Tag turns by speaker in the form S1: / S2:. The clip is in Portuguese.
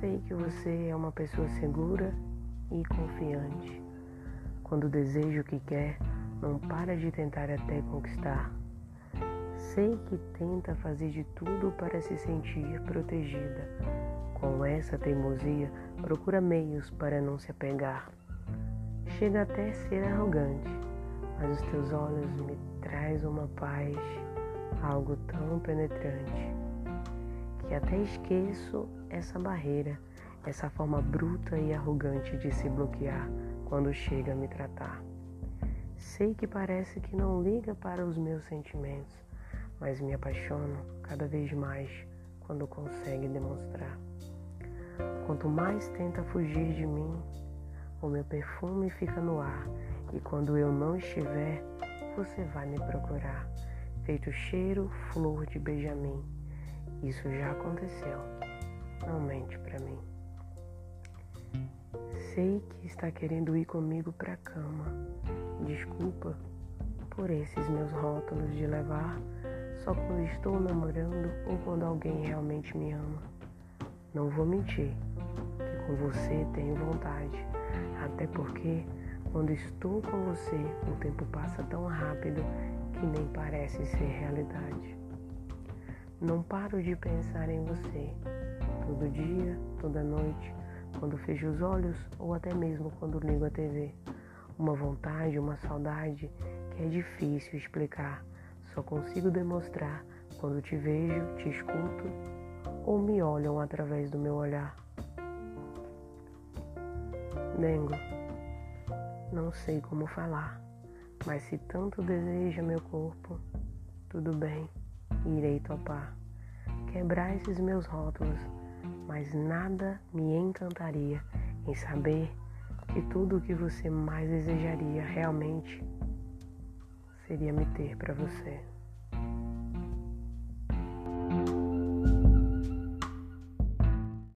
S1: Sei que você é uma pessoa segura e confiante. Quando deseja o que quer, não para de tentar até conquistar. Sei que tenta fazer de tudo para se sentir protegida. Com essa teimosia, procura meios para não se apegar. Chega até a ser arrogante, mas os teus olhos me traz uma paz, algo tão penetrante, que até esqueço essa barreira, essa forma bruta e arrogante de se bloquear quando chega a me tratar. Sei que parece que não liga para os meus sentimentos, mas me apaixono cada vez mais quando consegue demonstrar. Quanto mais tenta fugir de mim, o meu perfume fica no ar e quando eu não estiver, você vai me procurar, feito cheiro flor de Benjamin. Isso já aconteceu. Não mente para mim. Sei que está querendo ir comigo para cama. Desculpa por esses meus rótulos de levar só quando estou namorando ou quando alguém realmente me ama. Não vou mentir que com você tenho vontade, até porque quando estou com você o tempo passa tão rápido que nem parece ser realidade. Não paro de pensar em você, todo dia, toda noite, quando fecho os olhos ou até mesmo quando ligo a TV. Uma vontade, uma saudade que é difícil explicar só consigo demonstrar quando te vejo, te escuto ou me olham através do meu olhar. Dengo, não sei como falar, mas se tanto deseja meu corpo, tudo bem, irei topar. Quebrar esses meus rótulos, mas nada me encantaria em saber que tudo o que você mais desejaria realmente seria me ter para você.